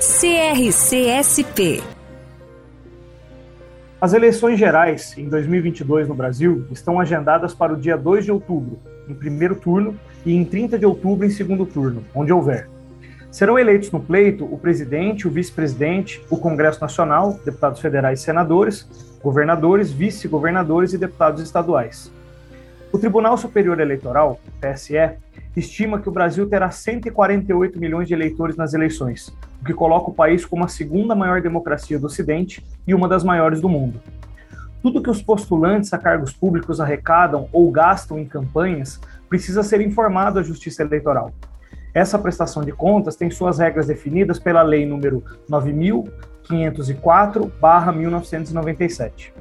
CRCSP. As eleições gerais em 2022 no Brasil estão agendadas para o dia 2 de outubro, em primeiro turno, e em 30 de outubro, em segundo turno, onde houver. Serão eleitos no pleito o presidente, o vice-presidente, o Congresso Nacional, deputados federais e senadores, governadores, vice-governadores e deputados estaduais. O Tribunal Superior Eleitoral, TSE, estima que o Brasil terá 148 milhões de eleitores nas eleições, o que coloca o país como a segunda maior democracia do Ocidente e uma das maiores do mundo. Tudo que os postulantes a cargos públicos arrecadam ou gastam em campanhas precisa ser informado à Justiça Eleitoral. Essa prestação de contas tem suas regras definidas pela Lei número 9504/1997.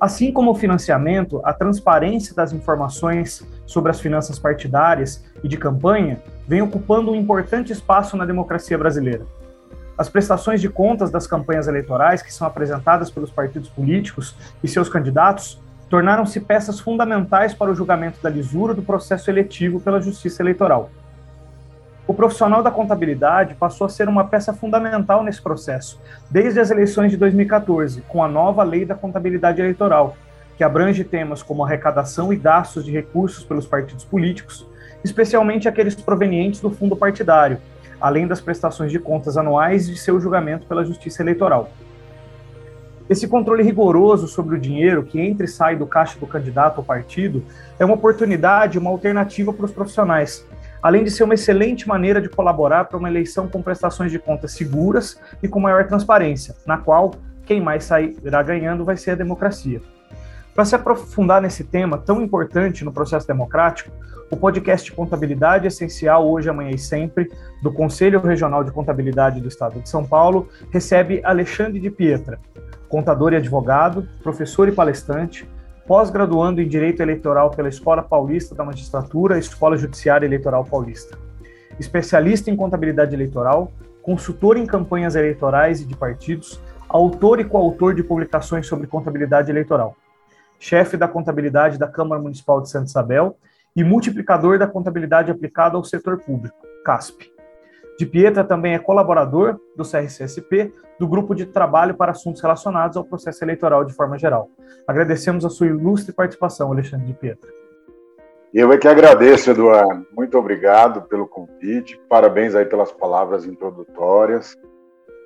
Assim como o financiamento, a transparência das informações sobre as finanças partidárias e de campanha vem ocupando um importante espaço na democracia brasileira. As prestações de contas das campanhas eleitorais que são apresentadas pelos partidos políticos e seus candidatos tornaram-se peças fundamentais para o julgamento da lisura do processo eletivo pela Justiça Eleitoral. O profissional da contabilidade passou a ser uma peça fundamental nesse processo, desde as eleições de 2014, com a nova Lei da Contabilidade Eleitoral, que abrange temas como arrecadação e gastos de recursos pelos partidos políticos, especialmente aqueles provenientes do fundo partidário, além das prestações de contas anuais e de seu julgamento pela Justiça Eleitoral. Esse controle rigoroso sobre o dinheiro que entra e sai do caixa do candidato ou partido é uma oportunidade, uma alternativa para os profissionais, além de ser uma excelente maneira de colaborar para uma eleição com prestações de contas seguras e com maior transparência, na qual quem mais sairá ganhando vai ser a democracia. Para se aprofundar nesse tema tão importante no processo democrático, o podcast Contabilidade Essencial Hoje, Amanhã e Sempre, do Conselho Regional de Contabilidade do Estado de São Paulo, recebe Alexandre de Pietra, contador e advogado, professor e palestrante, pós-graduando em Direito Eleitoral pela Escola Paulista da Magistratura, Escola Judiciária Eleitoral Paulista. Especialista em contabilidade eleitoral, consultor em campanhas eleitorais e de partidos, autor e coautor de publicações sobre contabilidade eleitoral. Chefe da contabilidade da Câmara Municipal de Santa Isabel e multiplicador da contabilidade aplicada ao setor público, CASP. De Pietra também é colaborador do CRCSP, do Grupo de Trabalho para Assuntos Relacionados ao Processo Eleitoral de forma geral. Agradecemos a sua ilustre participação, Alexandre de Pietra. Eu é que agradeço, Eduardo. Muito obrigado pelo convite. Parabéns aí pelas palavras introdutórias.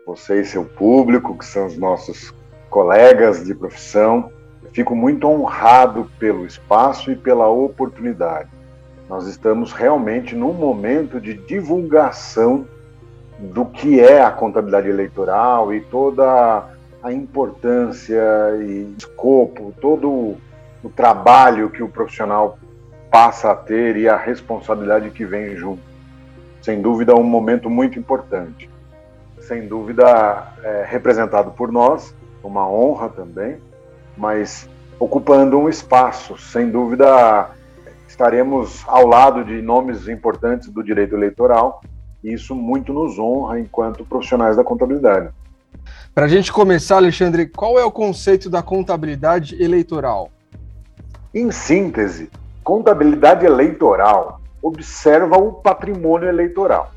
Você e seu público, que são os nossos colegas de profissão. Fico muito honrado pelo espaço e pela oportunidade. Nós estamos realmente num momento de divulgação do que é a contabilidade eleitoral e toda a importância e escopo, todo o trabalho que o profissional passa a ter e a responsabilidade que vem junto. Sem dúvida, um momento muito importante. Sem dúvida, é, representado por nós, uma honra também, mas ocupando um espaço, sem dúvida estaremos ao lado de nomes importantes do direito eleitoral e isso muito nos honra enquanto profissionais da contabilidade. Para a gente começar, Alexandre, qual é o conceito da contabilidade eleitoral? Em síntese, contabilidade eleitoral observa o patrimônio eleitoral.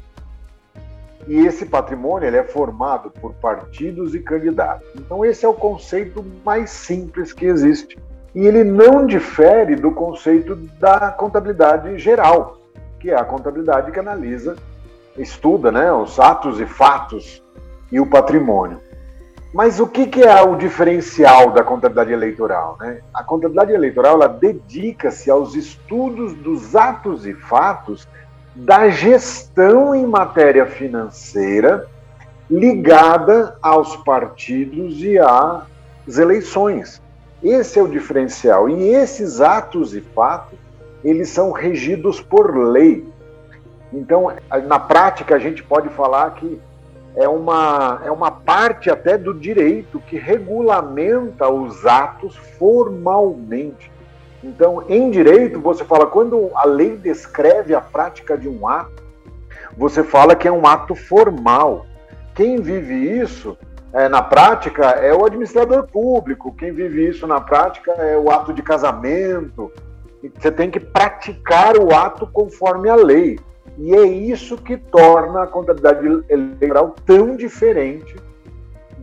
E esse patrimônio ele é formado por partidos e candidatos. Então, esse é o conceito mais simples que existe e ele não difere do conceito da contabilidade geral, que é a contabilidade que analisa, estuda né, os atos e fatos e o patrimônio. Mas o que, que é o diferencial da contabilidade eleitoral? Né? A contabilidade eleitoral ela dedica-se aos estudos dos atos e fatos da gestão em matéria financeira ligada aos partidos e às eleições. Esse é o diferencial. E esses atos e fatos, eles são regidos por lei. Então, na prática, a gente pode falar que é uma, é uma parte até do direito que regulamenta os atos formalmente. Então, em direito, você fala, quando a lei descreve a prática de um ato, você fala que é um ato formal. Quem vive isso é, na prática é o administrador público, quem vive isso na prática é o ato de casamento. Você tem que praticar o ato conforme a lei. E é isso que torna a contabilidade eleitoral tão diferente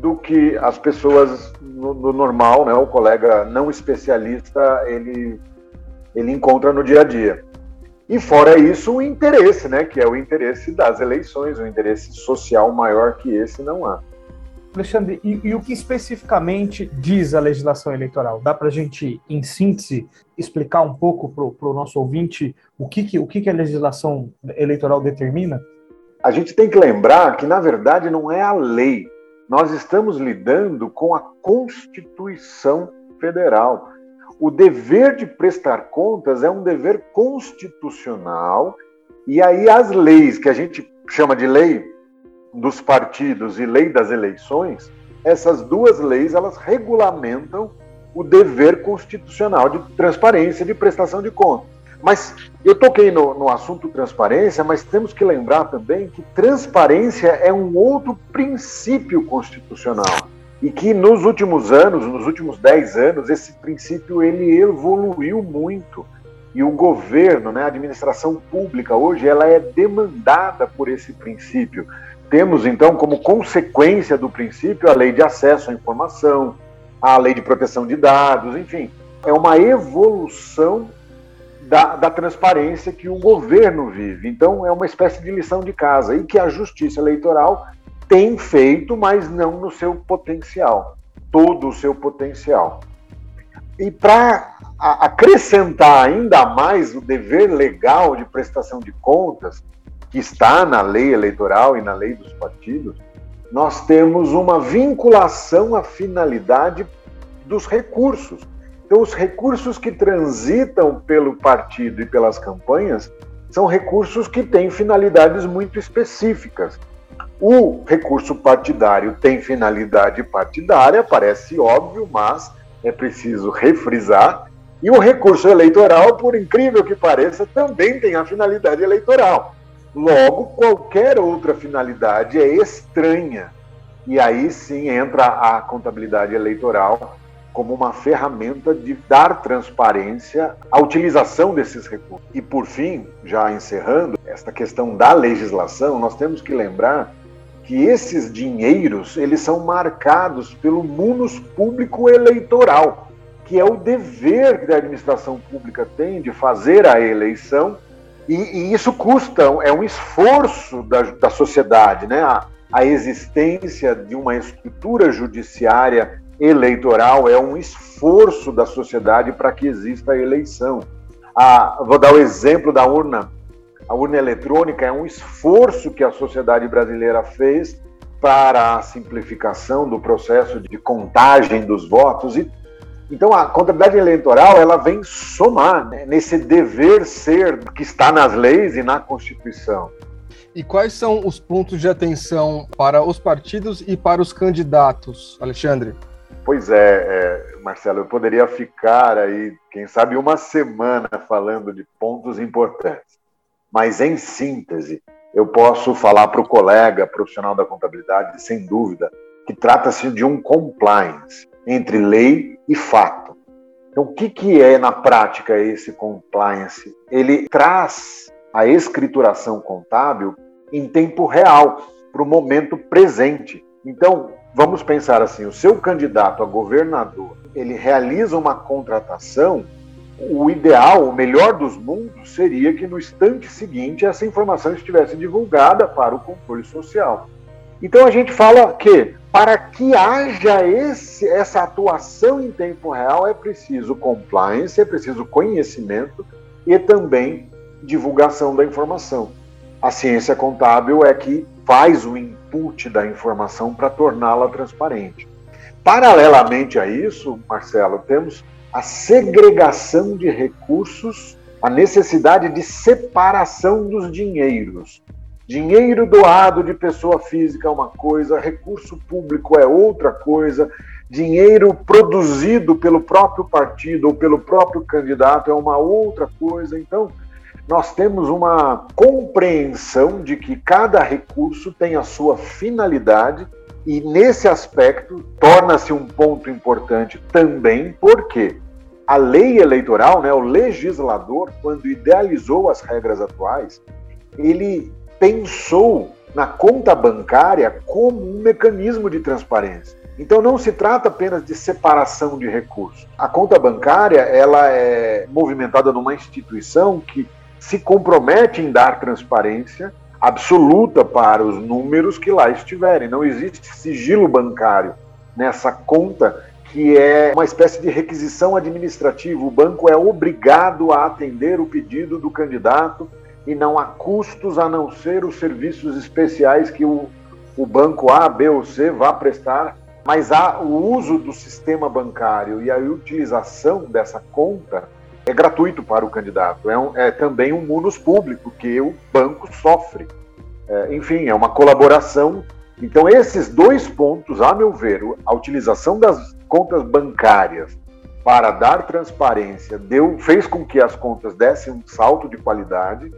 do que as pessoas no, no, normal, né, o colega não especialista, ele, ele encontra no dia a dia. E fora isso, o interesse, né, que é o interesse das eleições, o interesse social maior que esse não há. Alexandre, e, e, o que especificamente diz a legislação eleitoral? Dá para a gente, em síntese, explicar um pouco para o nosso ouvinte o que, que, o que, que a legislação eleitoral determina? A gente tem que lembrar que, na verdade, não é a lei. Nós estamos lidando com a Constituição Federal. O dever de prestar contas é um dever constitucional, e aí as leis, que a gente chama de lei dos partidos e lei das eleições, essas duas leis elas regulamentam o dever constitucional de transparência de prestação de contas. Mas eu toquei no, no assunto transparência, mas temos que lembrar também que transparência é um outro princípio constitucional e que nos últimos anos, nos últimos dez anos, esse princípio ele evoluiu muito e o governo, né, a administração pública hoje, ela é demandada por esse princípio. Temos, então, como consequência do princípio a lei de acesso à informação, a lei de proteção de dados, enfim. É uma evolução da, da, transparência que o governo vive. Então, é uma espécie de lição de casa e que a justiça eleitoral tem feito, mas não no seu potencial todo o seu potencial. E para acrescentar ainda mais o dever legal de prestação de contas, que está na lei eleitoral e na lei dos partidos, nós temos uma vinculação à finalidade dos recursos. Então, os recursos que transitam pelo partido e pelas campanhas são recursos que têm finalidades muito específicas. O recurso partidário tem finalidade partidária, parece óbvio, mas é preciso refrisar. E o recurso eleitoral, por incrível que pareça, também tem a finalidade eleitoral. Logo, qualquer outra finalidade é estranha. E aí sim entra a contabilidade eleitoral como uma ferramenta de dar transparência à utilização desses recursos. E por fim, já encerrando esta questão da legislação, nós temos que lembrar que esses dinheiros eles são marcados pelo munus público eleitoral, que é o dever que a administração pública tem de fazer a eleição e, e isso custa, é um esforço da, da sociedade, né? A, a existência de uma estrutura judiciária eleitoral é um esforço da sociedade para que exista a eleição. A, vou dar o exemplo da urna. A urna eletrônica é um esforço que a sociedade brasileira fez para a simplificação do processo de contagem dos votos e então a contabilidade eleitoral ela vem somar né, nesse dever ser que está nas leis e na Constituição. E quais são os pontos de atenção para os partidos e para os candidatos, Alexandre? Pois é, é, Marcelo, eu poderia ficar aí, quem sabe, uma semana falando de pontos importantes. Mas, em síntese, eu posso falar para o colega profissional da contabilidade, sem dúvida, que trata-se de um compliance entre lei e fato. Então, o que, que é na prática esse compliance? Ele traz a escrituração contábil em tempo real, para o momento presente. Então, vamos pensar assim: o seu candidato a governador ele realiza uma contratação. O ideal, o melhor dos mundos, seria que no instante seguinte essa informação estivesse divulgada para o controle social. Então a gente fala que para que haja esse, essa atuação em tempo real é preciso compliance, é preciso conhecimento e também divulgação da informação. A ciência contábil é que faz o input da informação para torná-la transparente. Paralelamente a isso, Marcelo, temos a segregação de recursos, a necessidade de separação dos dinheiros. Dinheiro doado de pessoa física é uma coisa, recurso público é outra coisa, dinheiro produzido pelo próprio partido ou pelo próprio candidato é uma outra coisa. Então, nós temos uma compreensão de que cada recurso tem a sua finalidade e nesse aspecto torna-se um ponto importante também, porque a lei eleitoral, né, o legislador, quando idealizou as regras atuais, ele pensou na conta bancária como um mecanismo de transparência. Então não se trata apenas de separação de recursos. A conta bancária ela é movimentada numa instituição que se compromete em dar transparência absoluta para os números que lá estiverem. Não existe sigilo bancário nessa conta que é uma espécie de requisição administrativa. O banco é obrigado a atender o pedido do candidato e não há custos a não ser os serviços especiais que o, o banco A, B ou C vá prestar, mas há o uso do sistema bancário e a utilização dessa conta é gratuito para o candidato. É, um, é também um munus público que o banco sofre. É, enfim, é uma colaboração. Então, esses dois pontos, a meu ver, a utilização das contas bancárias para dar transparência deu, fez com que as contas dessem um salto de qualidade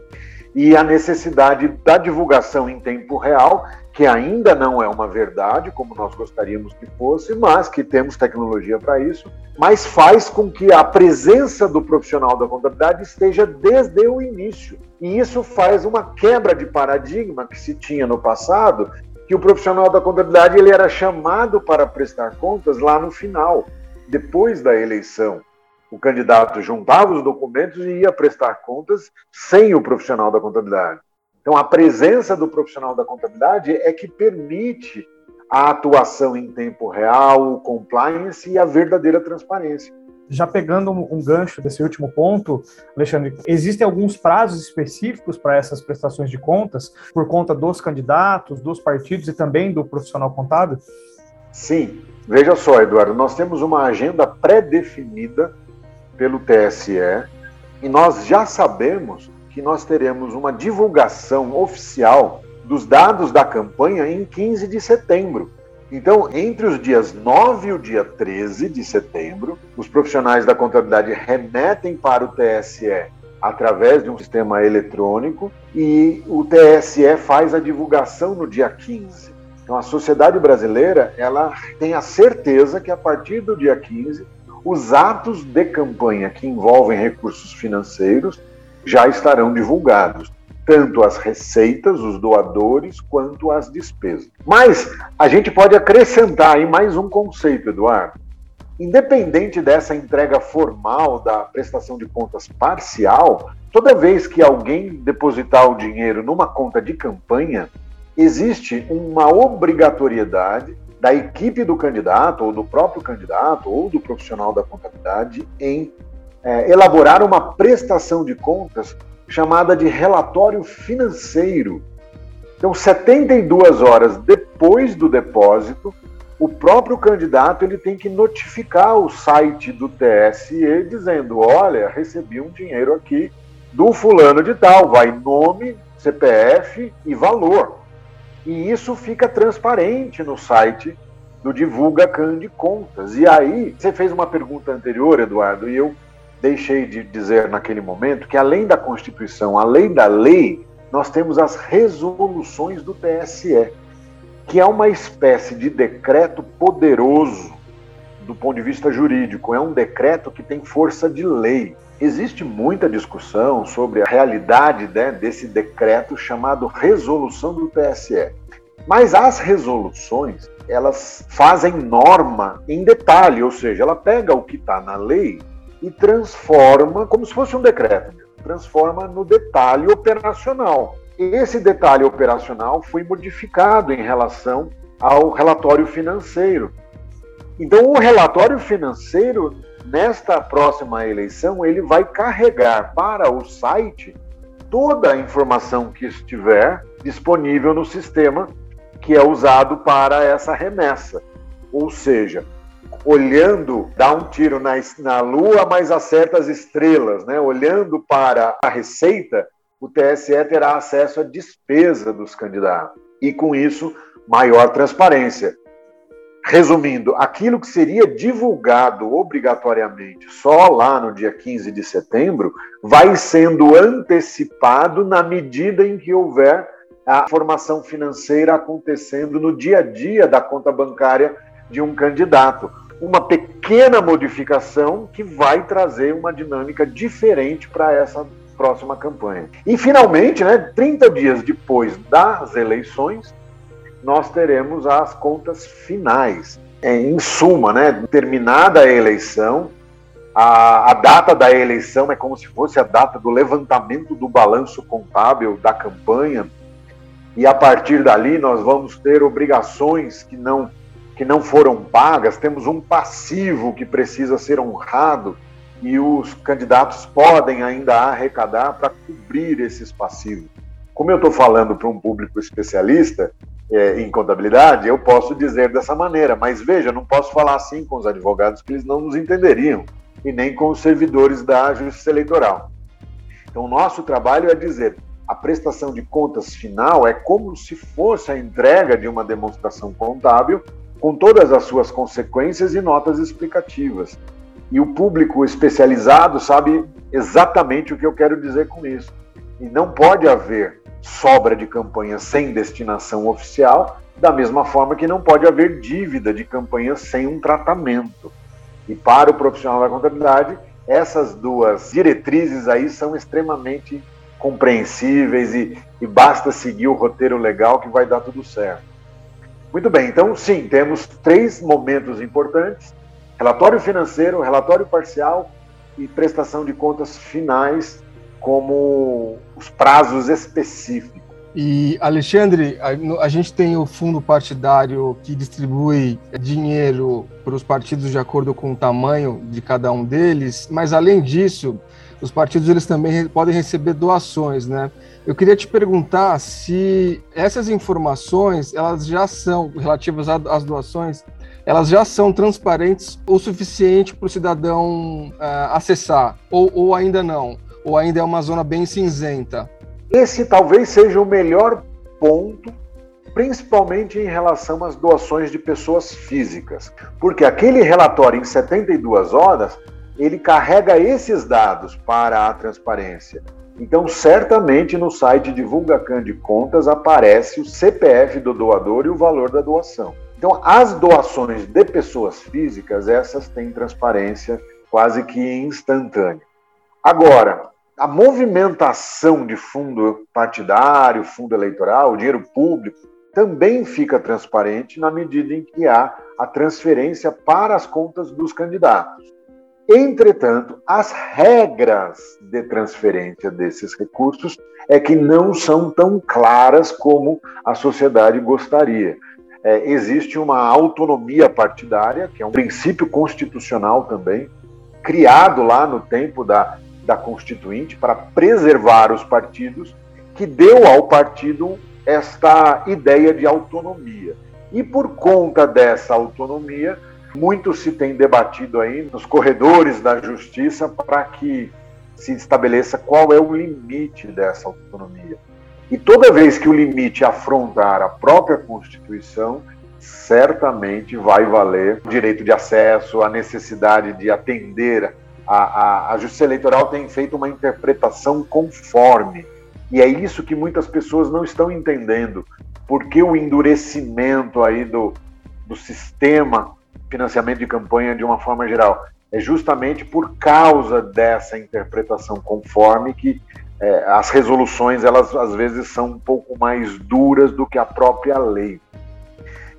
e a necessidade da divulgação em tempo real, que ainda não é uma verdade, como nós gostaríamos que fosse, mas que temos tecnologia para isso, mas faz com que a presença do profissional da contabilidade esteja desde o início. E isso faz uma quebra de paradigma que se tinha no passado, que o profissional da contabilidade ele era chamado para prestar contas lá no final depois da eleição, o candidato juntava os documentos e ia prestar contas sem o profissional da contabilidade. Então, a presença do profissional da contabilidade é que permite a atuação em tempo real, o compliance e a verdadeira transparência. Já pegando um gancho desse último ponto, Alexandre, existem alguns prazos específicos para essas prestações de contas, por conta dos candidatos, dos partidos e também do profissional contábil? Sim, Veja só, Eduardo, nós temos uma agenda pré-definida pelo TSE e nós já sabemos que nós teremos uma divulgação oficial dos dados da campanha em 15 de setembro. Então, entre os dias 9 e o dia 13 de setembro, os profissionais da contabilidade remetem para o TSE através de um sistema eletrônico e o TSE faz a divulgação no dia 15. Então, a sociedade brasileira ela tem a certeza que a partir do dia 15, os atos de campanha que envolvem recursos financeiros já estarão divulgados, tanto as receitas, os doadores, quanto as despesas. Mas a gente pode acrescentar aí mais um conceito, Eduardo. Independente dessa entrega formal da prestação de contas parcial, toda vez que alguém depositar o dinheiro numa conta de campanha, existe uma obrigatoriedade da equipe do candidato, ou do próprio candidato, ou do profissional da contabilidade, em é, elaborar uma prestação de contas chamada de relatório financeiro. Então, 72 horas depois do depósito, o próprio candidato ele tem que notificar o site do TSE dizendo: olha, recebi um dinheiro aqui do fulano de tal, vai nome, CPF e valor. E isso fica transparente no site do Divulga Can de Contas. E aí, você fez uma pergunta anterior, Eduardo, e eu deixei de dizer naquele momento que além da Constituição, além da lei, nós temos as resoluções do TSE, que é uma espécie de decreto poderoso do ponto de vista jurídico, é um decreto que tem força de lei. Existe muita discussão sobre a realidade né, desse decreto chamado resolução do TSE. Mas as resoluções, elas fazem norma em detalhe, ou seja, ela pega o que está na lei e transforma, como se fosse um decreto, transforma no detalhe operacional. Esse detalhe operacional foi modificado em relação ao relatório financeiro. Então, o relatório financeiro nesta próxima eleição, ele vai carregar para o site toda a informação que estiver disponível no sistema que é usado para essa remessa. Ou seja, olhando, dá um tiro na, na lua, mas acerta as estrelas, né? Olhando para a receita, o TSE terá acesso à despesa dos candidatos e, com isso, maior transparência. Resumindo, aquilo que seria divulgado obrigatoriamente só lá no dia 15 de setembro vai sendo antecipado na medida em que houver a formação financeira acontecendo no dia a dia da conta bancária de um candidato. Uma pequena modificação que vai trazer uma dinâmica diferente para essa próxima campanha. E, finalmente, né, 30 dias depois das eleições, nós teremos as contas finais. É, em suma, né, terminada a eleição, a, a, data da eleição é como se fosse a data do levantamento do balanço contábil da campanha, e a partir dali nós vamos ter obrigações que não, que não foram pagas, temos um passivo que precisa ser honrado, e os candidatos podem ainda arrecadar para cobrir esses passivos. Como eu estou falando para um público especialista é, em contabilidade, eu posso dizer dessa maneira, mas veja, não posso falar assim com os advogados, que eles não nos entenderiam, e nem com os servidores da Justiça Eleitoral. Então, nosso trabalho é dizer: a prestação de contas final é como se fosse a entrega de uma demonstração contábil, com todas as suas consequências e notas explicativas. E o público especializado sabe exatamente o que eu quero dizer com isso. E não pode haver sobra de campanha sem destinação oficial, da mesma forma que não pode haver dívida de campanha sem um tratamento. E para o profissional da contabilidade, essas duas diretrizes aí são extremamente compreensíveis e, e basta seguir o roteiro legal que vai dar tudo certo. Muito bem, então sim, temos três momentos importantes relatório financeiro, relatório parcial e prestação de contas finais como os prazos específicos. E, Alexandre, a, a, gente tem o fundo partidário que distribui dinheiro para os partidos de acordo com o tamanho de cada um deles, mas, além disso, os partidos eles também podem receber doações, né? Eu queria te perguntar se essas informações, elas já são relativas às doações, elas já são transparentes o suficiente para o cidadão uh, acessar, ou, ou ainda não? Ou ainda é uma zona bem cinzenta? Esse talvez seja o melhor ponto, principalmente em relação às doações de pessoas físicas. Porque aquele relatório em 72 horas, ele carrega esses dados para a transparência. Então, certamente no site Divulgacan de Contas aparece o CPF do doador e o valor da doação. Então, as doações de pessoas físicas, essas têm transparência quase que instantânea. Agora, a movimentação de fundo partidário, fundo eleitoral, dinheiro público, também fica transparente na medida em que há a transferência para as contas dos candidatos. Entretanto, as regras de transferência desses recursos é que não são tão claras como a sociedade gostaria é, existe uma autonomia partidária, que é um princípio constitucional também, criado lá no tempo da, da Constituinte para preservar os partidos, que deu ao partido esta ideia de autonomia. E por conta dessa autonomia, muito se tem debatido aí nos corredores da justiça para que se estabeleça qual é o limite dessa autonomia. E toda vez que o limite afrontar a própria Constituição, certamente vai valer o direito de acesso, a necessidade de atender. A, a, a Justiça Eleitoral tem feito uma interpretação conforme. E é isso que muitas pessoas não estão entendendo. Porque o endurecimento aí do, do sistema financiamento de campanha de uma forma geral é justamente por causa dessa interpretação conforme que é, as resoluções elas às vezes são um pouco mais duras do que a própria lei,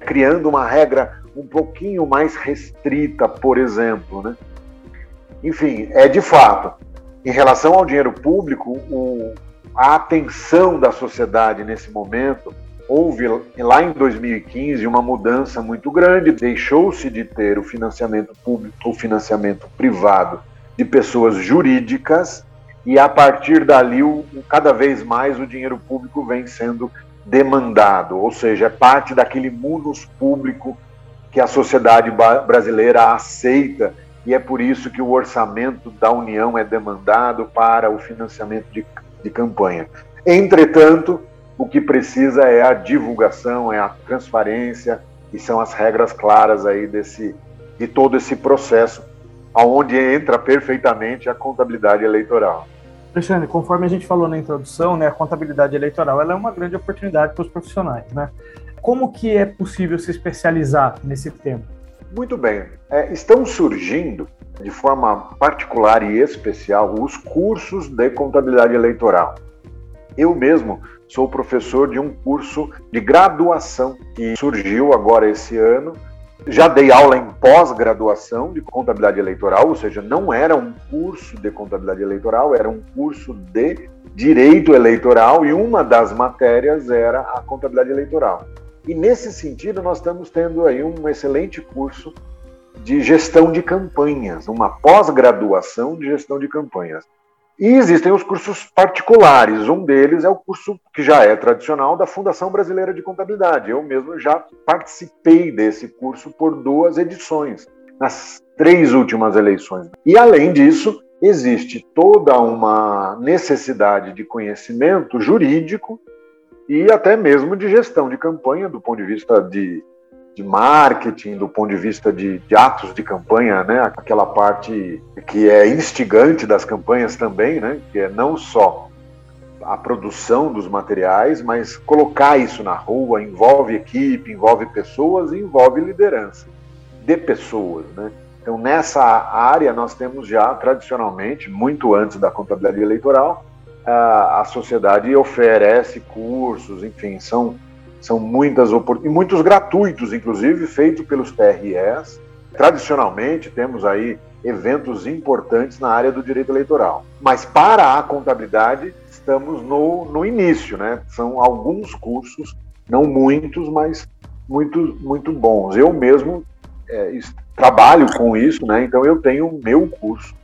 criando uma regra um pouquinho mais restrita, por exemplo, né? Enfim, é de fato, em relação ao dinheiro público, o, a atenção da sociedade nesse momento houve lá em 2015 uma mudança muito grande, deixou-se de ter o financiamento público, o financiamento privado de pessoas jurídicas e a partir dali, cada vez mais o dinheiro público vem sendo demandado, ou seja, é parte daquele munus público que a sociedade brasileira aceita e é por isso que o orçamento da União é demandado para o financiamento de de campanha. Entretanto, o que precisa é a divulgação, é a transparência e são as regras claras aí desse de todo esse processo, aonde entra perfeitamente a contabilidade eleitoral. Alexandre, conforme a gente falou na introdução, né, a contabilidade eleitoral ela é uma grande oportunidade para os profissionais, né? Como que é possível se especializar nesse tema? Muito bem. É, estão surgindo de forma particular e especial os cursos de contabilidade eleitoral. Eu mesmo sou professor de um curso de graduação que surgiu agora esse ano. Já dei aula em pós-graduação de contabilidade eleitoral, ou seja, não era um curso de contabilidade eleitoral, era um curso de direito eleitoral e uma das matérias era a contabilidade eleitoral. E nesse sentido, nós estamos tendo aí um excelente curso de gestão de campanhas, uma pós-graduação de gestão de campanhas. E existem os cursos particulares. Um deles é o curso que já é tradicional da Fundação Brasileira de Contabilidade. Eu mesmo já participei desse curso por duas edições, nas três últimas eleições. E além disso, existe toda uma necessidade de conhecimento jurídico e até mesmo de gestão de campanha, do ponto de vista de, de marketing, do ponto de vista de, de, atos de campanha, né? aquela parte que é instigante das campanhas também, né? que é não só a produção dos materiais, mas colocar isso na rua envolve equipe, envolve pessoas e envolve liderança de pessoas. Né? Então, nessa área, nós temos já tradicionalmente, muito antes da contabilidade eleitoral, a, sociedade oferece cursos, enfim, são, são muitas oportunidades, muitos gratuitos, inclusive, feitos pelos TREs. Tradicionalmente, temos aí eventos importantes na área do direito eleitoral. Mas para a contabilidade, estamos no, no início, né? São alguns cursos, não muitos, mas muito, muito bons. Eu mesmo é, trabalho com isso, né? Então eu tenho o meu curso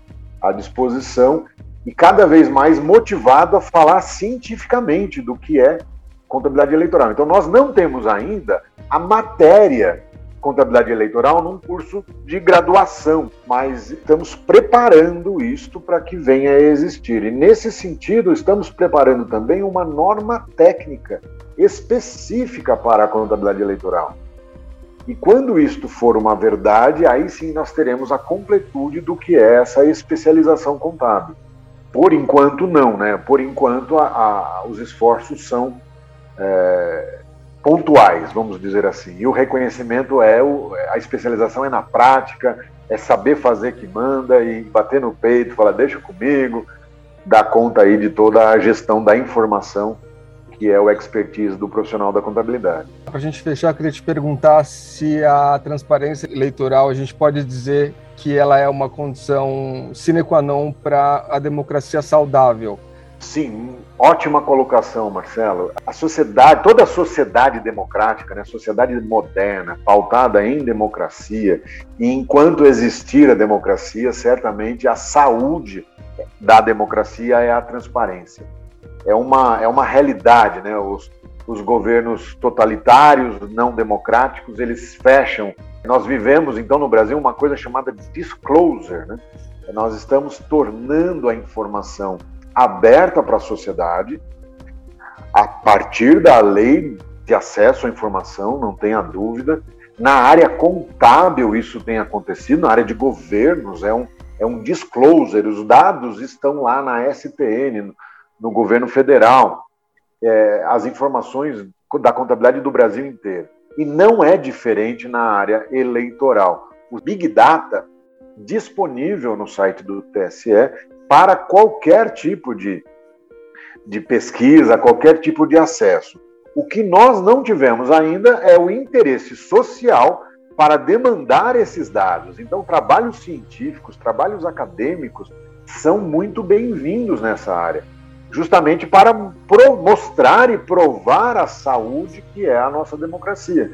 à disposição e cada vez mais motivado a falar cientificamente do que é contabilidade eleitoral. Então, nós não temos ainda a matéria contabilidade eleitoral num curso de graduação, mas estamos preparando isto para que venha a existir. E nesse sentido, estamos preparando também uma norma técnica específica para a contabilidade eleitoral. E quando isto for uma verdade, aí sim nós teremos a completude do que é essa especialização contábil. Por enquanto, não, né? Por enquanto, a, a, os esforços são é, pontuais, vamos dizer assim. E o reconhecimento é o, a especialização é na prática, é saber fazer que manda e bater no peito, falar deixa comigo, dar conta aí de toda a gestão da informação que é o expertise do profissional da contabilidade. Para a gente fechar, queria te perguntar se a transparência eleitoral a gente pode dizer que ela é uma condição sine qua non para a democracia saudável. Sim, ótima colocação, Marcelo. A sociedade, toda a sociedade democrática, né, sociedade moderna, pautada em democracia, e enquanto existir a democracia, certamente a saúde da democracia é a transparência é uma, é uma realidade, né? Os, os governos totalitários, não democráticos, eles fecham. Nós vivemos, então, no Brasil, uma coisa chamada disclosure, né? Nós estamos tornando a informação aberta para a sociedade a partir da lei de acesso à informação, não tenha dúvida. Na área contábil isso tem acontecido, na área de governos é um, é um disclosure, os dados estão lá na STN, no governo federal, é, as informações da contabilidade do Brasil inteiro. E não é diferente na área eleitoral. O Big Data disponível no site do TSE para qualquer tipo de, de pesquisa, qualquer tipo de acesso. O que nós não tivemos ainda é o interesse social para demandar esses dados. Então, trabalhos científicos, trabalhos acadêmicos são muito bem-vindos nessa área justamente para mostrar e provar a saúde que é a nossa democracia,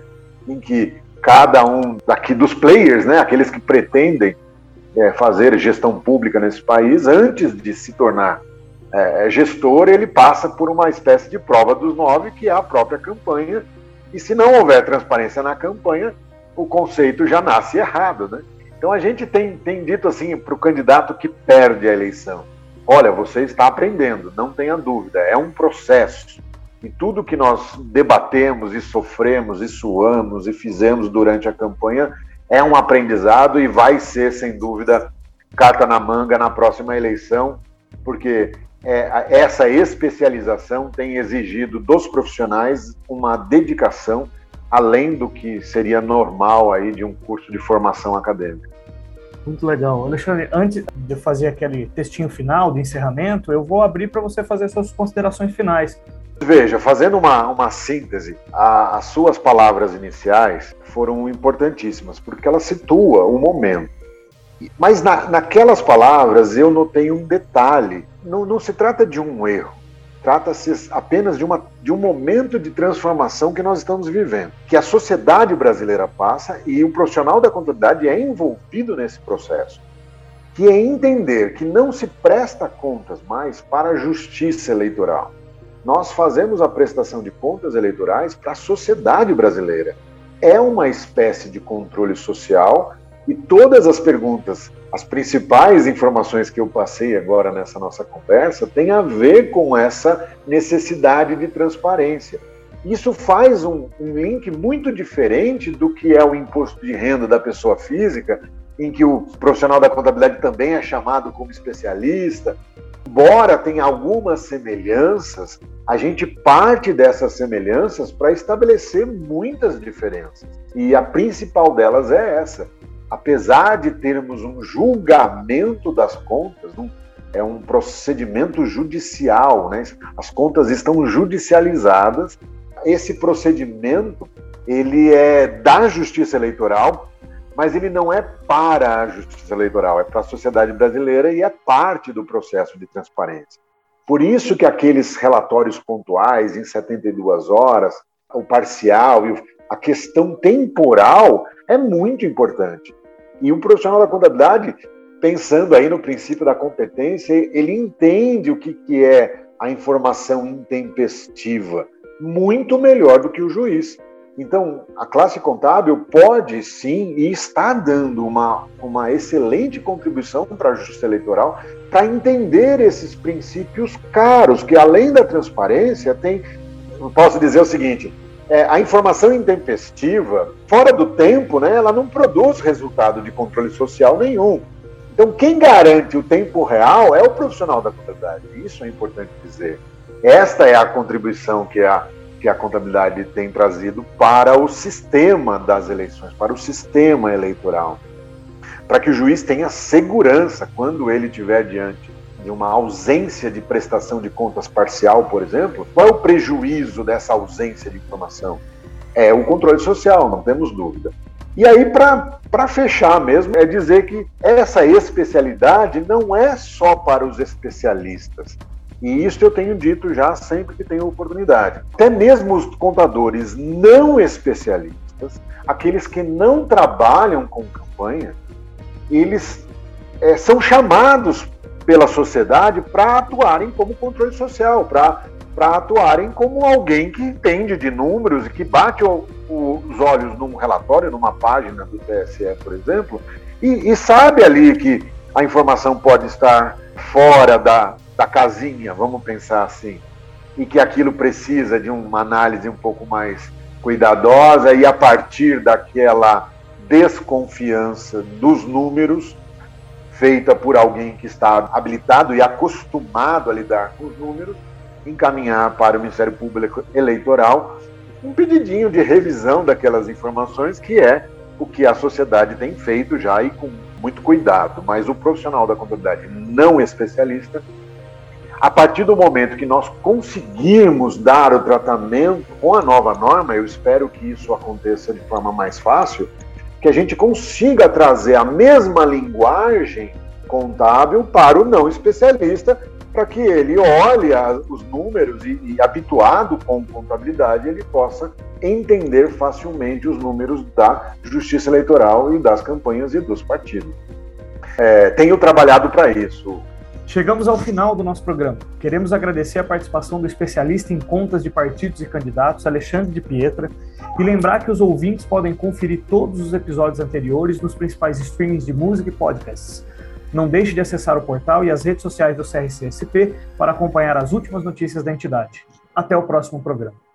em que cada um daqui dos players, né, aqueles que pretendem é, fazer gestão pública nesse país, antes de se tornar é, gestor, ele passa por uma espécie de prova dos nove, que é a própria campanha, e se não houver transparência na campanha, o conceito já nasce errado, né? Então a gente tem, tem dito assim para o candidato que perde a eleição olha, você está aprendendo, não tenha dúvida, é um processo. E tudo que nós debatemos e sofremos e suamos e fizemos durante a campanha é um aprendizado e vai ser, sem dúvida, carta na manga na próxima eleição, porque é, essa especialização tem exigido dos profissionais uma dedicação além do que seria normal aí de um curso de formação acadêmica. Muito legal. Alexandre, antes de fazer aquele textinho final de encerramento, eu vou abrir para você fazer suas considerações finais. Veja, fazendo uma, uma síntese, a, as suas palavras iniciais foram importantíssimas, porque ela situa o momento. Mas na, naquelas palavras eu notei um detalhe. Não, não se trata de um erro. Trata-se apenas de, uma, de um momento de transformação que nós estamos vivendo, que a sociedade brasileira passa e o profissional da contabilidade é envolvido nesse processo, que é entender que não se presta contas mais para a justiça eleitoral. Nós fazemos a prestação de contas eleitorais para a sociedade brasileira. É uma espécie de controle social e todas as perguntas, as principais informações que eu passei agora nessa nossa conversa, têm a ver com essa necessidade de transparência. Isso faz um, um, link muito diferente do que é o imposto de renda da pessoa física, em que o profissional da contabilidade também é chamado como especialista. Embora tenha algumas semelhanças, a gente parte dessas semelhanças para estabelecer muitas diferenças. E a principal delas é essa: apesar de termos um julgamento das contas, um, é um procedimento judicial, né? as contas estão judicializadas, esse procedimento ele é da justiça eleitoral, mas ele não é para a justiça eleitoral, é para a sociedade brasileira e é parte do processo de transparência. Por isso que aqueles relatórios pontuais em 72 horas, o parcial e a questão temporal é muito importante. E um profissional da contabilidade, pensando aí no princípio da competência, ele entende o que, que é a informação intempestiva muito melhor do que o juiz. Então, a classe contábil pode sim e está dando uma, uma excelente contribuição para a justiça eleitoral para entender esses princípios caros, que além da transparência, tem. Posso dizer o seguinte: é, a informação intempestiva, fora do tempo, né, ela não produz resultado de controle social nenhum. Então, quem garante o tempo real é o profissional da contabilidade. Isso é importante dizer. Esta é a contribuição que a, que a contabilidade tem trazido para o sistema das eleições, para o sistema eleitoral. Para que o juiz tenha segurança quando ele estiver diante de uma ausência de prestação de contas parcial, por exemplo, qual é o prejuízo dessa ausência de informação? É o controle social, não temos dúvida. E aí, para fechar mesmo, é dizer que essa especialidade não é só para os especialistas. E isso eu tenho dito já sempre que tenho oportunidade. Até mesmo os contadores não especialistas, aqueles que não trabalham com campanha, eles é, são chamados pela sociedade para atuarem como controle social, para atuarem como alguém que entende de números e que bate o, o, os olhos num relatório, numa página do TSE, por exemplo, e, e, sabe ali que a informação pode estar fora da, da casinha, vamos pensar assim, e que aquilo precisa de uma análise um pouco mais cuidadosa e a partir daquela desconfiança dos números, feita por alguém que está habilitado e acostumado a lidar com os números, encaminhar para o Ministério Público Eleitoral um pedidinho de revisão daquelas informações, que é o que a sociedade tem feito já e com muito cuidado. Mas o profissional da contabilidade não especialista, a partir do momento que nós conseguirmos dar o tratamento com a nova norma, eu espero que isso aconteça de forma mais fácil, que a gente consiga trazer a mesma linguagem contábil para o não especialista, para que ele olhe os números e, e, habituado com contabilidade, ele possa entender facilmente os números da justiça eleitoral e das campanhas e dos partidos. É, tenho trabalhado para isso. Chegamos ao final do nosso programa. Queremos agradecer a participação do especialista em contas de partidos e candidatos, Alexandre de Pietra, e lembrar que os ouvintes podem conferir todos os episódios anteriores nos principais streamings de música e podcasts. Não deixe de acessar o portal e as redes sociais do CRCSP para acompanhar as últimas notícias da entidade. Até o próximo programa.